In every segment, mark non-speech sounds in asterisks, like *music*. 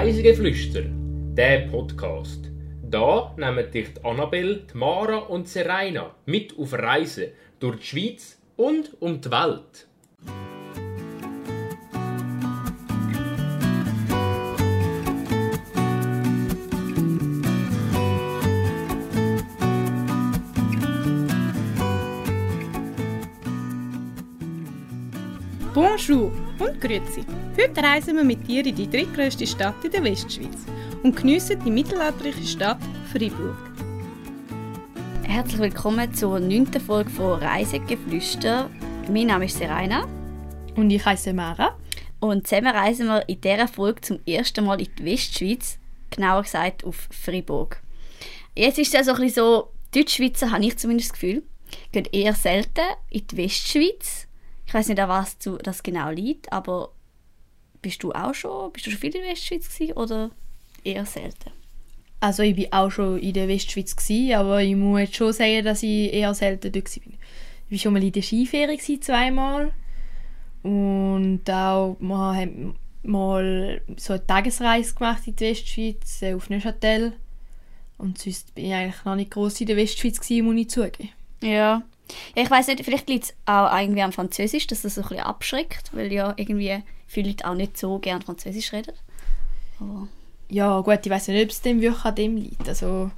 Reisegeflüster, der Podcast. Da nehmen dich die Annabelle, Mara und Serena mit auf Reisen durch die Schweiz und um die Welt. Bonjour Grüezi. Heute reisen wir mit dir in die drittgrößte Stadt in der Westschweiz und geniessen die mittelalterliche Stadt Freiburg. Herzlich willkommen zur neunten Folge von Reisegeflüster. Mein Name ist Serena. Und ich heiße Mara. Und zusammen reisen wir in dieser Folge zum ersten Mal in die Westschweiz, genauer gesagt auf Freiburg. Jetzt ist es ja so ein bisschen so, Deutschschweizer, habe ich zumindest das Gefühl, gehen eher selten in die Westschweiz. Ich weiß nicht, an was das genau liegt, aber bist du auch schon, bist du schon viel in der Westschweiz gewesen, oder eher selten? Also ich war auch schon in der Westschweiz, gewesen, aber ich muss jetzt schon sagen, dass ich eher selten dort war. Ich war schon mal in der Skiferie zweimal und auch wir haben mal so eine Tagesreise gemacht in die Westschweiz äh, auf Neuchâtel und sonst bin ich eigentlich noch nicht groß in der Westschweiz gewesen, muss ich zugeben. Ja. Ja ich weiß nicht, vielleicht liegt es auch irgendwie am Französisch, dass das so ein bisschen abschreckt, weil ja irgendwie viele Leute auch nicht so gerne Französisch reden. Aber ja, gut, ich weiß nicht, ob es dem wirklich an dem liegt. Also,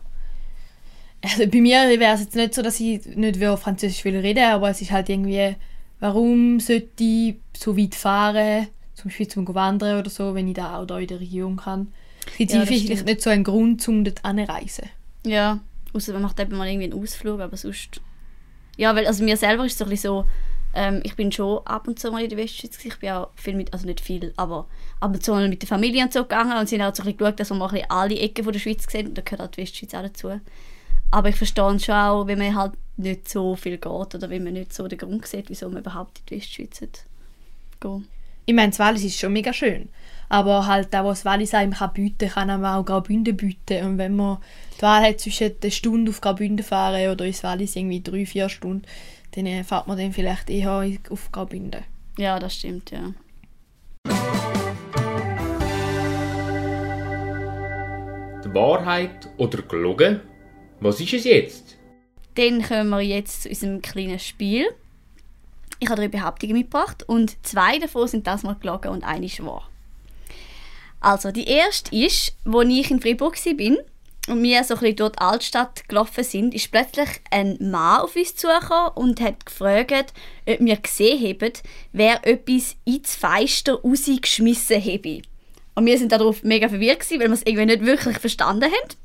also bei mir wäre es jetzt nicht so, dass ich nicht Französisch will reden, aber es ist halt irgendwie, warum sollte ich so weit fahren, zum Beispiel zum Wandern oder so, wenn ich da auch da in der Region kann. Gibt ja, vielleicht nicht so einen Grund, um dort anzureisen. Ja, außer man macht eben mal irgendwie einen Ausflug, aber sonst... Ja, weil also mir selber ist es so so, ähm, ich bin schon ab und zu mal in der Westschweiz. Ich bin auch viel mit, also nicht viel, aber ab und zu mal mit der Familie und so gegangen und sind auch so ein geschaut, dass wir mal alle Ecken von der Schweiz sehen. Da gehört auch die Westschweiz auch dazu. Aber ich verstehe schon auch, wenn man halt nicht so viel geht oder wenn man nicht so den Grund sieht, wieso man überhaupt in die Westschweiz geht. Ich meine, das Wallis ist schon mega schön. Aber halt auch, was Wallis einem kann bieten kann, kann man auch Graubünden bieten. Und wenn man die Wahl hat zwischen einer Stunde auf Graubünden fahren oder ins Wallis irgendwie drei, vier Stunden, dann fährt man dann vielleicht eher auf Graubünden. Ja, das stimmt, ja. Die Wahrheit oder gelogen? Was ist es jetzt? Dann kommen wir jetzt zu unserem kleinen Spiel. Ich habe drei Behauptungen mitgebracht und zwei davon sind das mal gelogen und eine ist wahr. Also, die erste ist, als ich in Freiburg war, und wir so ein bisschen durch die Altstadt gelaufen sind, ist plötzlich ein Mann auf uns zugekommen und hat gefragt, ob wir gesehen haben, wer etwas ins Feister rausgeschmissen habe. Und wir sind darauf mega verwirrt, gewesen, weil wir es irgendwie nicht wirklich verstanden haben.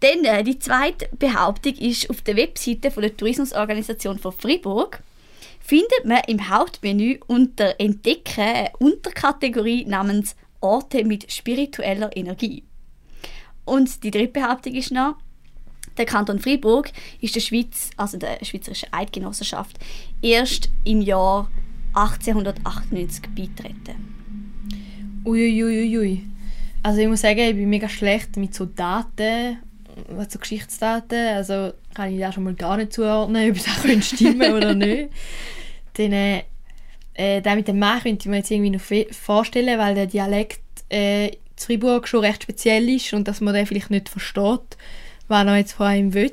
Dann äh, die zweite Behauptung ist, auf der Webseite von der Tourismusorganisation von Freiburg findet man im Hauptmenü unter Entdecken eine Unterkategorie namens Orte mit spiritueller Energie. Und die dritte Behauptung ist noch, der Kanton Freiburg ist der Schweiz, also der Schweizerischen Eidgenossenschaft, erst im Jahr 1898 beitreten. Uiuiuiui. Ui, ui. Also ich muss sagen, ich bin mega schlecht mit so Daten, so Geschichtsdaten. Also kann ich da schon mal gar nicht zuordnen, *laughs* ob auch stimmen oder nicht. Dann, äh, äh, mit dem Mann könnte ich mir jetzt irgendwie noch vorstellen, weil der Dialekt äh, in Freiburg schon recht speziell ist und dass man den vielleicht nicht versteht, was er jetzt von einem will.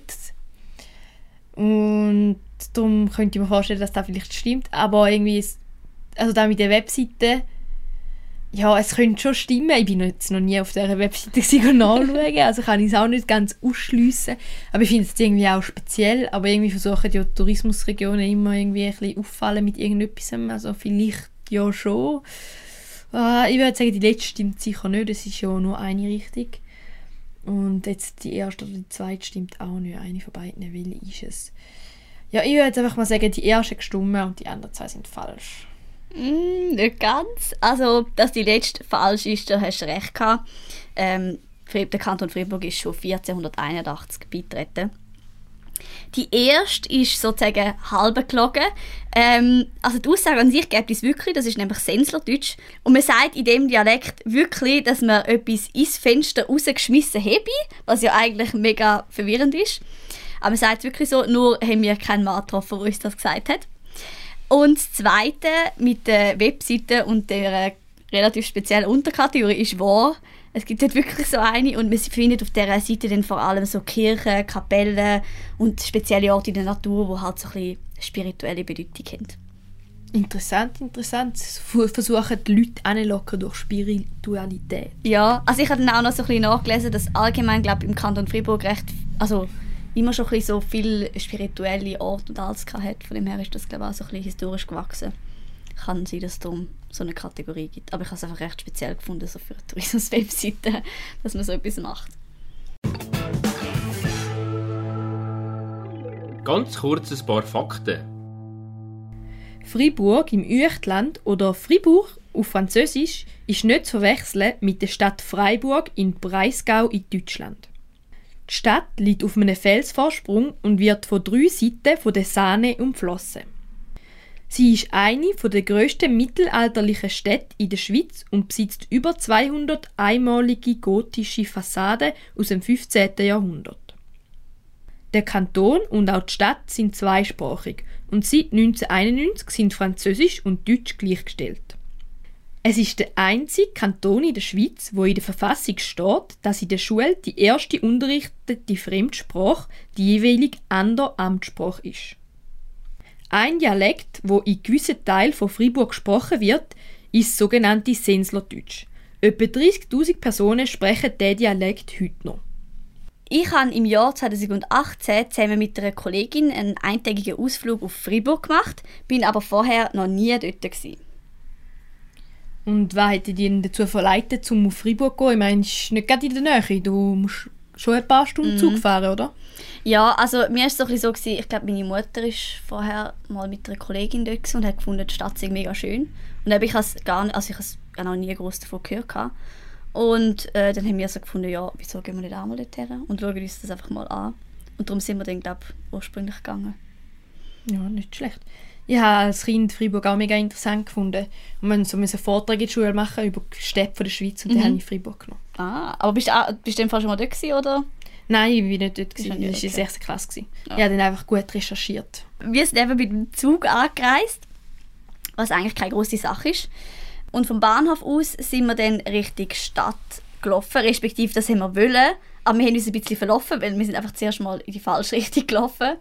Und darum könnte ich mir vorstellen, dass das vielleicht stimmt. Aber irgendwie, also da mit der Webseite, ja, es könnte schon stimmen. Ich bin jetzt noch nie auf dieser Webseite nachschauen, also kann ich es auch nicht ganz ausschliessen. Aber ich finde es irgendwie auch speziell. Aber irgendwie versuchen die Tourismusregionen immer irgendwie ein bisschen auffallen mit irgendetwas. Also vielleicht ja schon. Uh, ich würde sagen, die letzte stimmt sicher nicht. Es ist ja nur eine Richtung. Und jetzt die erste oder die zweite stimmt auch nicht. Eine von beiden, welche ist es? Ja, ich würde jetzt einfach mal sagen, die erste gestimmt und die anderen zwei sind falsch. Mm, nicht ganz. Also, dass die letzte falsch ist, da hast du recht gehabt. Ähm, der Kanton Freiburg ist schon 1481 beitreten. Die erste ist sozusagen halb gelogen. Ähm, also die Aussage an sich gibt es wirklich, das ist nämlich Senslerdeutsch. Und man sagt in dem Dialekt wirklich, dass man etwas ins Fenster rausgeschmissen habe, was ja eigentlich mega verwirrend ist. Aber man sagt es wirklich so, nur haben wir keinen Mann getroffen, der uns das gesagt hat. Und das Zweite mit der Webseite und der relativ spezielle Unterkategorie ist wahr. Es gibt dort wirklich so eine und man findet auf dieser Seite dann vor allem so Kirchen, Kapellen und spezielle Orte in der Natur, die halt so ein bisschen spirituelle Bedeutung haben. Interessant, interessant. Versuchen die Leute anlocken durch Spiritualität. Ja, also ich habe dann auch noch so ein bisschen nachgelesen, dass allgemein, glaube im Kanton Freiburg recht, also immer schon ein bisschen so viele spirituelle Orte und alles gehabt hat. Von dem her ist das, glaube ich, auch so ein bisschen historisch gewachsen. Kann sein, dass es darum so eine Kategorie gibt. Aber ich habe es einfach recht speziell gefunden, so für eine Tourismus-Webseite, *laughs* dass man so etwas macht. Ganz kurz ein paar Fakten. Fribourg im Uechtland oder Fribourg auf Französisch ist nicht zu verwechseln mit der Stadt Freiburg in Breisgau in Deutschland. Die Stadt liegt auf einem Felsvorsprung und wird von drei Seiten von der Saane umflossen. Sie ist eine der grössten mittelalterlichen Städte in der Schweiz und besitzt über 200 einmalige gotische Fassaden aus dem 15. Jahrhundert. Der Kanton und auch die Stadt sind zweisprachig und seit 1991 sind Französisch und Deutsch gleichgestellt. Es ist der einzige Kanton in der Schweiz, wo in der Verfassung steht, dass in der Schule die erste unterrichtete Fremdsprache die jeweilige andere Amtssprache ist. Ein Dialekt, wo in gewissen Teilen von Freiburg gesprochen wird, ist das sogenannte Senslerdeutsch. Etwa 30.000 Personen sprechen diesen Dialekt heute noch. Ich habe im Jahr 2018 zusammen mit einer Kollegin einen eintägigen Ausflug auf Freiburg gemacht, bin aber vorher noch nie dort. Gewesen. Und was hätte dich dazu verleitet, um auf Freiburg zu gehen? Ich meine, es ist nicht gerade in der Nähe. Du musst schon ein paar Stunden Zug fahren, oder? Ja, also mir war es so so, gewesen, ich glaube, meine Mutter war vorher mal mit einer Kollegin dort und hat gefunden, die Stadt sei mega schön. Und dann habe ich es gar nicht, also ich habe noch nie groß davon gehört. gehabt. Und äh, dann haben wir so gefunden, ja, wieso gehen wir nicht auch mal dorthin und schauen uns das einfach mal an. Und darum sind wir dann, glaube ich, ursprünglich gegangen. Ja, nicht schlecht. Ich habe als Kind Freiburg auch mega interessant gefunden. Und wir mussten so einen Vortrag in der Schule machen über die Städte der Schweiz und Mhm. den habe ich Freiburg genommen. Ah, aber bist du, bist du dem Fall schon mal dort gewesen, oder? Nein, ich war nicht dort. Gewesen. nicht war in dort, 6. Klasse. gewesen. Ja. Ich habe dann einfach gut recherchiert. Wir sind eben mit dem Zug angereist, was eigentlich keine große Sache ist. Und vom Bahnhof aus sind wir dann Richtung Stadt gelaufen, respektive das haben wir wollen, aber wir haben uns ein bisschen verlaufen, weil wir sind einfach zuerst mal in die falsche Richtung gelaufen.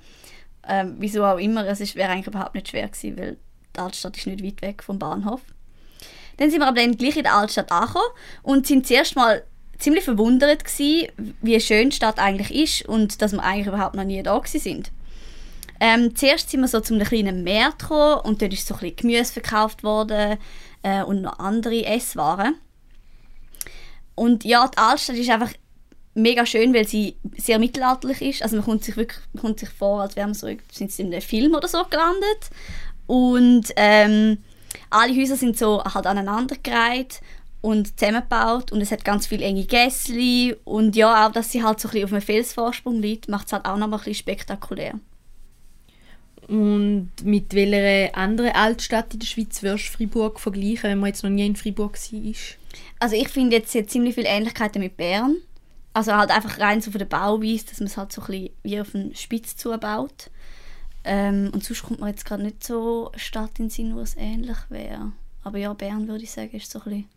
Ähm, wieso auch immer, es ist- wäre eigentlich überhaupt nicht schwer gewesen, weil die Altstadt ist nicht weit weg vom Bahnhof. Dann sind wir aber dann gleich in der Altstadt angekommen und sind zuerst mal ziemlich verwundert gewesen, wie schön die Stadt eigentlich ist und dass wir eigentlich überhaupt noch nie da gewesen sind. Ähm, zuerst sind wir so zu einem kleinen Markt gekommen und dort ist so ein bisschen Gemüse verkauft worden äh, und noch andere Esswaren. Und ja, die Altstadt ist einfach mega schön, weil sie sehr mittelalterlich ist. Also man kommt sich wirklich man kommt sich vor, als wären wir so, sind sie in einem Film oder so gelandet. Und ähm, alle Häuser sind so halt aneinandergereiht und zusammengebaut und es hat ganz viele enge Gässli und ja, auch dass sie halt so ein bisschen auf einem Felsvorsprung liegt, macht es halt auch noch mal ein bisschen spektakulär. Und mit welcher anderen Altstadt in der Schweiz würdest du Freiburg vergleichen, wenn man jetzt noch nie in Freiburg war? Also ich finde jetzt, sie hat ziemlich viele Ähnlichkeiten mit Bern. Also halt einfach rein so von der Bauweise, dass man es halt so ein bisschen wie auf einen Spitz zubaut. Ähm, und sonst kommt man jetzt gerade nicht so eine Stadt in den Sinn, wo es ähnlich wäre. Aber ja, Bern würde ich sagen, ist so ein bisschen,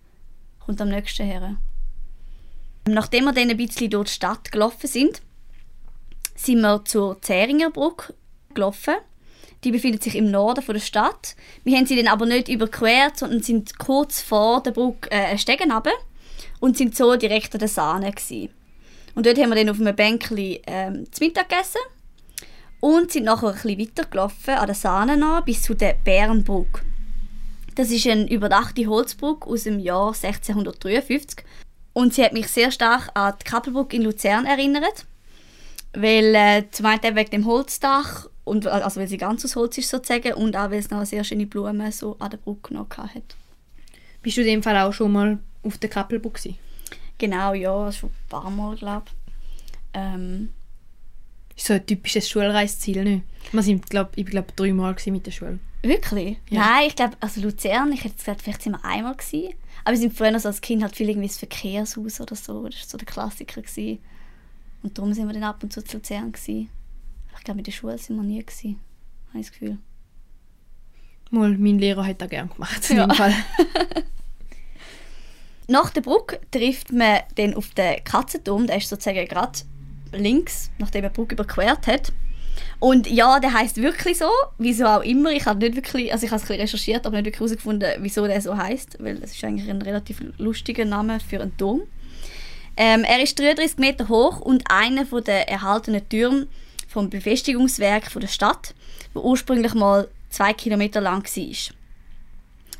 kommt am nächsten her. Nachdem wir dann ein bisschen durch die Stadt gelaufen sind, sind wir zur Zähringer Brücke gelaufen. Die befindet sich im Norden von der Stadt. Wir haben sie dann aber nicht überquert, sondern sind kurz vor der Brücke äh, runter und sind so direkt an der Sahne gewesen. Und dort haben wir dann auf einem Bänkchen ähm, zu Mittag gegessen und sind nachher ein bisschen weitergelaufen an der Sahne nach bis zu der Bärenbrücke. Das ist eine überdachte Holzbrücke aus dem Jahr 1653 und sie hat mich sehr stark an die Kappelbrücke in Luzern erinnert, weil äh, zum einen wegen dem Holzdach und also weil sie ganz aus Holz ist sozusagen und auch weil es noch sehr schöne Blumen so an der Brücke noch hat. Bist du in dem Fall auch schon mal auf der Kappelburg gewesen? Genau, ja, schon ein paar Mal, glaube ich. Ähm, Ist so ein typisches Schulreiseziel, nicht? Wir sind, glaub, ich glaube, dreimal mit der Schule. wirklich? Ja. Nein, ich glaube, also Luzern, ich hätte gesagt, vielleicht sind wir einmal gewesen. Aber wir sind früher so als Kind halt viel irgendwie ins Verkehrshaus oder so. Das war so der Klassiker. Gewesen. Und darum sind wir dann ab und zu zu Luzern gewesen. Ich glaube, mit der Schule sind wir nie gewesen. Habe ich das Gefühl. Mal, mein Lehrer hat das gerne gemacht. In Ja. dem Fall. *laughs* Nach der Brücke trifft man dann auf den Katzenturm, der ist sozusagen gerade links, nachdem man die Brücke überquert hat. Und ja, der heißt wirklich so, wieso auch immer. Ich habe nicht wirklich, also ich habe es recherchiert, aber nicht wirklich herausgefunden, wieso der so heißt, weil es ist eigentlich ein relativ lustiger Name für einen Turm. Ähm, er ist 33 Meter hoch und einer der erhaltenen Türme vom Befestigungswerk der Stadt, wo ursprünglich mal zwei Kilometer lang war.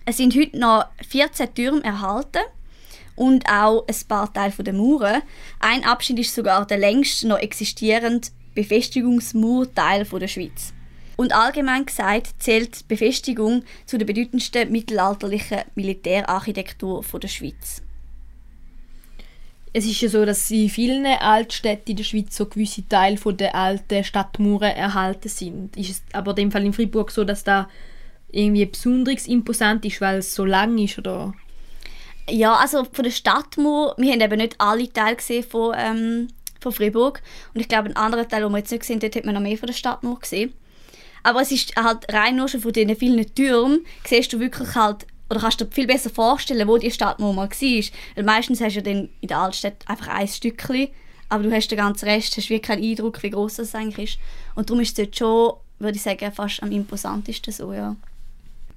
Es sind heute noch 14 Türme erhalten und auch ein paar Teile der Mauern. Ein Abschnitt ist sogar der längste noch existierende Befestigungsmauerteil der Schweiz. Und allgemein gesagt zählt die Befestigung zu der bedeutendsten mittelalterlichen Militärarchitektur der Schweiz. Es ist ja so, dass in vielen Altstädten in der Schweiz so gewisse Teile der alten Stadtmauern erhalten sind. Ist es aber in dem Fall in Freiburg so, dass da irgendwie besonders imposant ist, weil es so lang ist, oder? Ja, also von der Stadtmauer, wir haben eben nicht alle Teile gesehen von, ähm, von Freiburg. Und ich glaube, einen anderen Teil, den wir jetzt nicht gesehen haben, hat man noch mehr von der Stadtmauer gesehen. Aber es ist halt rein nur schon von diesen vielen Türmen, siehst du wirklich halt oder kannst du dir viel besser vorstellen, wo die Stadtmauer mal war. Weil meistens hast du ja dann in der Altstadt einfach ein Stückchen, aber du hast den ganzen Rest, hast wirklich keinen Eindruck, wie groß das eigentlich ist. Und darum ist es dort schon, würde ich sagen, fast am imposantesten so, ja.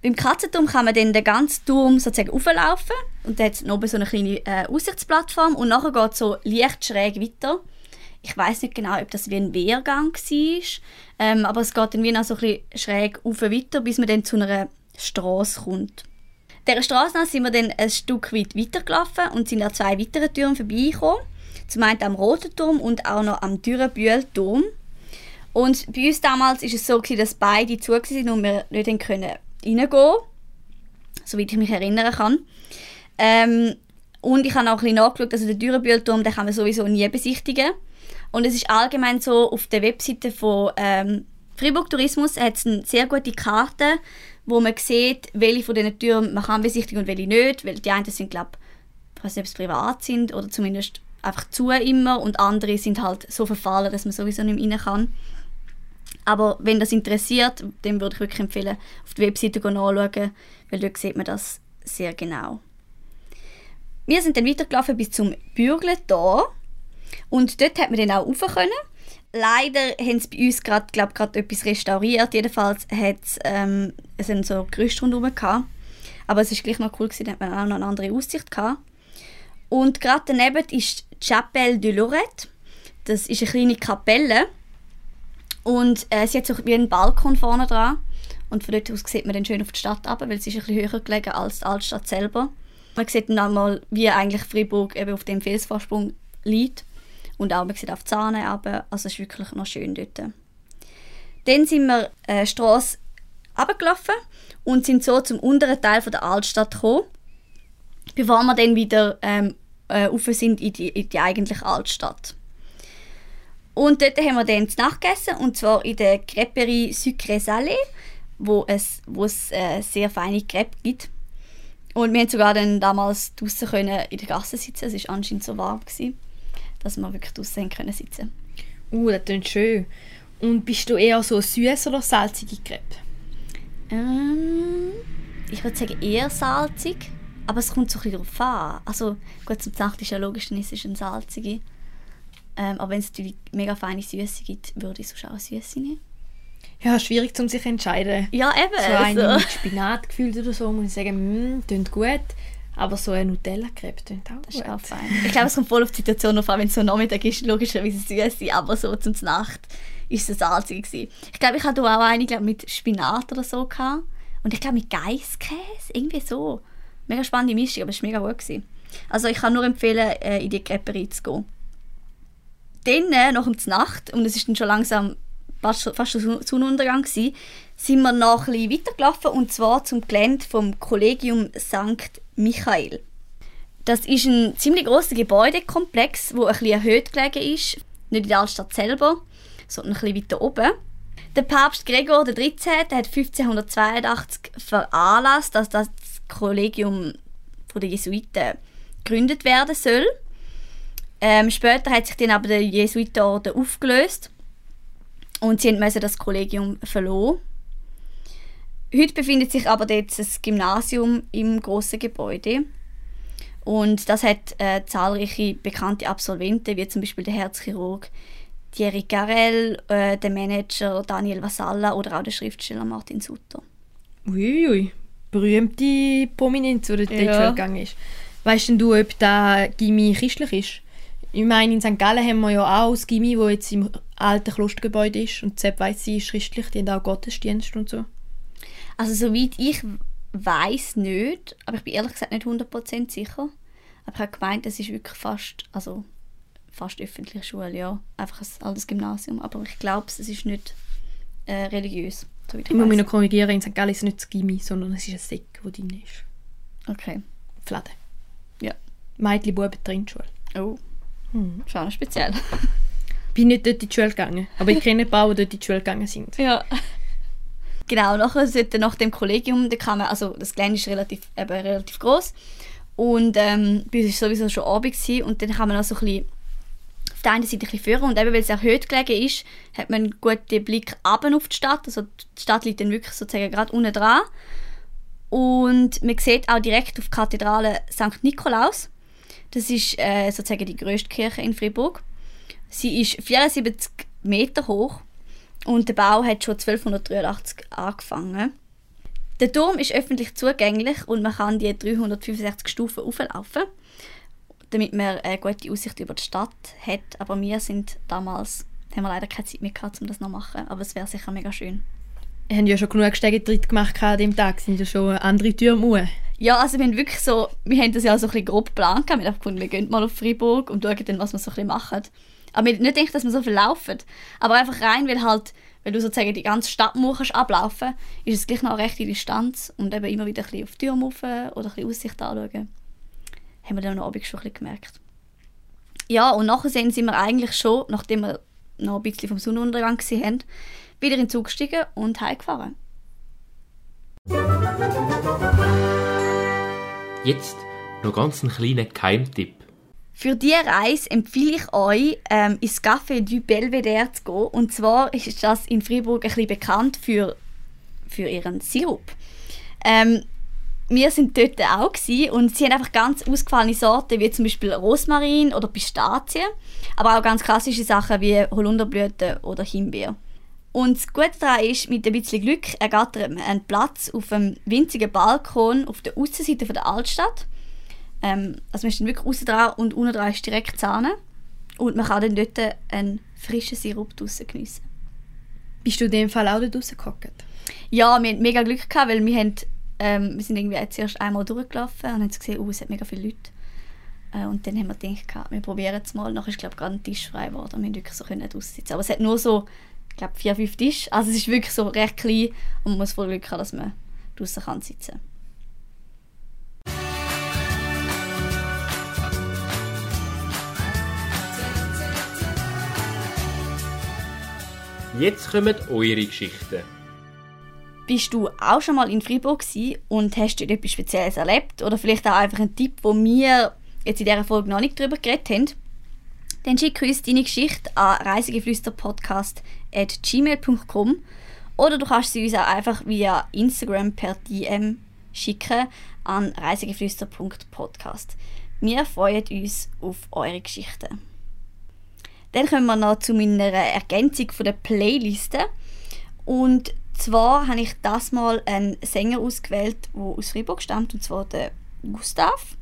Beim Katzenturm kann man dann den ganzen Turm sozusagen auflaufen und da hat oben so eine kleine äh, Aussichtsplattform und nachher geht es so leicht schräg weiter. Ich weiß nicht genau, ob das wie ein Wehrgang war, ähm, aber es geht dann wie noch so ein bisschen schräg auf weiter, bis man dann zu einer Straße kommt. Dieser Straße sind wir dann ein Stück weit weitergelaufen und sind an zwei weiteren Türmen vorbeigekommen. Zum einen am Roten Turm und auch noch am Dürrenbühl-Turm. Und bei uns damals war es so, dass beide zu waren und wir nicht reingehen soweit ich mich erinnern kann. Ähm, und ich habe auch ein bisschen nachgeschaut, also den Dürrenbühl-Turm kann man sowieso nie besichtigen. Und es ist allgemein so, auf der Webseite von ähm, Fribourg Tourismus hat es eine sehr gute Karte, wo man sieht, welche von diesen Türen man kann besichtigen und welche nicht, weil die einen sind, glaube ich, weiß nicht, ob sie privat sind oder zumindest einfach zu immer und andere sind halt so verfallen, dass man sowieso nicht mehr rein kann. Aber wenn das interessiert, dann würde ich wirklich empfehlen, auf die Webseite nachschauen, weil dort sieht man das sehr genau. Wir sind dann weitergelaufen bis zum Bürgletor und dort hat man dann auch rauf können leider haben sie bei uns gerade glaub, etwas restauriert. Jedenfalls hat ähm, es ähm, so Gerüst rundherum gehabt. Aber es war gleich noch cool, gewesen, da hat man auch noch eine andere Aussicht gehabt. Und gerade daneben ist die Chapelle de Lorette. Das ist eine kleine Kapelle. Und äh, sie hat so wie einen Balkon vorne dran. Und von dort aus sieht man dann schön auf die Stadt ab, weil sie ist ein bisschen höher gelegen als die Altstadt selber. Man sieht dann einmal, wie eigentlich Freiburg eben auf dem Felsvorsprung liegt. Und auch, man sieht auf die Zahne aber also es ist wirklich noch schön dort. Dann sind wir äh, Straße runtergelaufen und sind so zum unteren Teil von der Altstadt gekommen, bevor wir dann wieder ähm, äh, sind in die, in die eigentliche Altstadt. Und dort haben wir dann zu Nacht gegessen, und zwar in der Creperie Sucré Salé, wo es, wo es äh, sehr feine Crepe gibt. Und wir haben sogar dann damals draußen können in der Gasse sitzen, es war anscheinend so warm. Gewesen dass wir wirklich draußen können sitzen Uh, das klingt schön. Und bist du eher so süß oder salzige Crepe? Ähm, ich würde sagen eher salzig, aber es kommt so ein bisschen darauf an. Also gut, zum Nacht ist ja logisch, dann ist es eine salzige. Ähm, aber wenn es natürlich mega feine Süße gibt, würde ich sonst auch eine Süße nehmen. Ja, schwierig, um sich zu entscheiden. Ja, eben. So eine also. mit Spinat gefüllt oder so, muss ich sagen, klingt gut. Aber so ein Nutella-Crepe klingt auch Das ist auch fein. Ich glaube, es kommt voll auf die Situation auf wenn es so Nachmittag ist, logischerweise süß aber so zum Nacht ist es salzig gewesen. Ich glaube, ich hatte auch eine glaub, mit Spinat oder so gehabt. Und ich glaube mit Geisskäse, irgendwie so. Mega spannende Mischung, aber es war mega gut. Gewesen. Also ich kann nur empfehlen, äh, in die Creperie zu gehen. Dann, äh, nach der Nacht, und es ist dann schon langsam fast, fast Sonnenuntergang gewesen, sind wir noch ein bisschen weitergelaufen und zwar zum Gelände vom Kollegium St. Michael. Das ist ein ziemlich großer Gebäudekomplex, wo ein bisschen erhöht gelegen ist, nicht in der Altstadt selber, sondern ein bisschen weiter oben. Der Papst Gregor XIII. hat 1582 veranlasst, dass das Kollegium der Jesuiten gegründet werden soll. Ähm, später hat sich dann aber der Jesuitenorden aufgelöst und sie mussten das Kollegium verloren. Heute befindet sich aber dort das Gymnasium im großen Gebäude. Und das hat äh, zahlreiche bekannte Absolventen, wie zum Beispiel der Herzchirurg Thierry Garel, äh, der Manager Daniel Vasalla oder auch der Schriftsteller Martin Sutter. Uiuiui, berühmte Prominenz, die dort Ja. ja. gegangen ist. Weißt denn du, ob der Gimmi christlich ist? Ich meine, in St. Gallen haben wir ja auch das Gimmi, das jetzt im alten Klostergebäude ist. Und Sepp weiss, sie ist christlich, die haben auch Gottesdienst und so. Also soweit ich weiß nicht, aber ich bin ehrlich gesagt nicht 100% sicher. Aber ich habe gemeint, es ist wirklich fast, also fast öffentliche Schule, ja. Einfach ein altes Gymnasium. Aber ich glaube, es ist nicht äh, religiös, soweit ich Ich muss mich noch korrigieren, in St. Gallen ist es nicht das Gimmi, sondern es ist ein Säck, der drin ist. Okay. Die Flade. Ja. Mädchen, Buben, Trennschule. Oh, Hm. schon noch speziell. *laughs* bin nicht dort in die Schule gegangen, aber ich kenne ein paar, die dort in die Schule gegangen sind. Ja. Genau, nachher sollte nach dem Kollegium, da kann man, also das Gelände ist relativ, eben relativ groß und ähm, bei uns war sowieso schon Abend gewesen, und dann kann man auch so ein bisschen auf der einen Seite ein bisschen führen und eben weil es erhöht gelegen ist, hat man einen guten Blick runter auf die Stadt, also die Stadt liegt dann wirklich sozusagen gerade unten dran und man sieht auch direkt auf die Kathedrale St. Nikolaus. Das ist äh, sozusagen die grösste Kirche in Fribourg. Sie ist 74 Meter hoch und der Bau hat schon 1283 angefangen. Der Turm ist öffentlich zugänglich und man kann die 365 Stufen auflaufen, damit man eine gute Aussicht über die Stadt hat. Aber wir sind damals, haben wir leider keine Zeit mehr gehabt, um das noch zu machen. Aber es wäre sicher mega schön. Haben ja schon genug Stegetritt gemacht an dem Tag, sind ja schon andere Türme hoch. Ja, also wir haben wirklich so, wir haben das ja so ein bisschen grob geplant. Wir haben gefunden, wir gehen mal auf Freiburg und schauen dann, was wir so ein bisschen machen. Aber wir nicht gedacht, dass wir so viel laufen. Aber einfach rein, weil halt, weil du sozusagen die ganze Stadtmauer kannst ablaufen ist es gleich noch eine rechte Distanz und eben immer wieder ein bisschen auf die Türme rauf oder ein bisschen Aussicht anschauen. Haben wir dann am Abend schon ein bisschen gemerkt. Ja, und nachher sind wir eigentlich schon, nachdem wir noch ein bisschen vom Sonnenuntergang gesehen haben, wieder in den Zug gestiegen und heimgefahren. Jetzt noch ganz einen kleinen Geheimtipp. Für diese Reise empfehle ich euch, ähm, ins Café du Belvedere zu gehen. Und zwar ist das in Freiburg ein bisschen bekannt für, für ihren Sirup. Ähm, wir sind dort auch gewesen und sie haben einfach ganz ausgefallene Sorten, wie zum Beispiel Rosmarin oder Pistazien, aber auch ganz klassische Sachen wie Holunderblüten oder Himbeer. Und das Gute daran ist, mit ein bisschen Glück ergattert man einen Platz auf einem winzigen Balkon auf der Aussenseite von der Altstadt. Ähm, also man ist dann wirklich außen dran und unten dran ist direkt Sahne. Und man kann dann dort einen frischen Sirup draussen geniessen. Bist du in dem Fall auch dort rausgehockt? Ja, wir hatten mega Glück gehabt, weil wir, haben, ähm, wir sind irgendwie jetzt erst einmal durchgelaufen und haben gesehen, oh, es hat mega viele Leute. Äh, und dann haben wir gedacht, wir probieren es mal. Nachher ist, glaube ich, gerade ein Tisch frei geworden und wir konnten wirklich so können aussitzen. Aber es hat nur so, ich glaube, vier, fünf Tische. Also es ist wirklich so recht klein und man muss voll Glück haben, dass man draussen kann sitzen kann. Jetzt kommen eure Geschichten. Bist du auch schon mal in Freiburg und hast dort etwas Spezielles erlebt? Oder vielleicht auch einfach ein Tipp, wo wir jetzt in dieser Folge noch nicht drüber geredet haben? Dann schick uns deine Geschichte an reisegeflüsterpodcast.gmail.com oder du kannst sie uns auch einfach via Instagram per DM schicken an reisegeflüster.podcast. Wir freuen uns auf eure Geschichten. Dann kommen wir noch zu meiner Ergänzung von der Playliste. Und zwar habe ich das mal einen Sänger ausgewählt, der aus Freiburg stammt, und zwar der Gustav.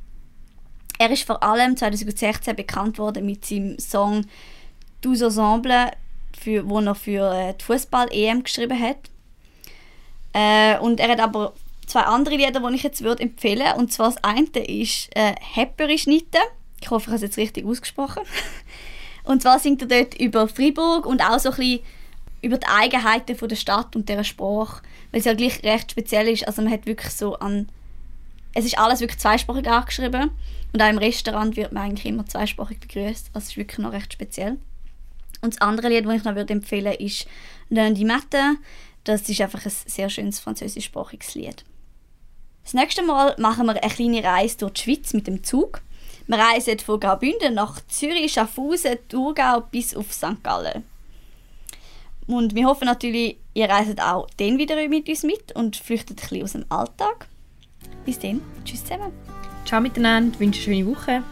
Er ist vor allem 2016 bekannt worden mit seinem Song «Tous Ensemble», für, wo er für äh, die Fußball-EM geschrieben hat. Äh, und er hat aber zwei andere Lieder, die ich jetzt würde empfehlen Und zwar das eine ist äh, «Häpperi Schnitte». Ich hoffe, ich habe es jetzt richtig ausgesprochen. *laughs* Und zwar singt er dort über Freiburg und auch so ein bisschen über die Eigenheiten der Stadt und deren Sprache, weil es ja gleich recht speziell ist. Also man hat wirklich so an... Es ist alles wirklich zweisprachig angeschrieben und auch im Restaurant wird man eigentlich immer zweisprachig begrüßt. Es ist wirklich noch recht speziell. Und das andere Lied, das ich noch würde empfehlen ist «Lundi Matin». Das ist einfach ein sehr schönes französischsprachiges Lied. Das nächste Mal machen wir eine kleine Reise durch die Schweiz mit dem Zug. Wir reisen von Graubünden nach Zürich, Schaffhausen, Thurgau bis auf St. Gallen. Und wir hoffen natürlich, ihr reist auch dann wieder mit uns mit und flüchtet ein bisschen aus dem Alltag. Bis dann, tschüss zusammen. Ciao miteinander, wünsche eine schöne Woche.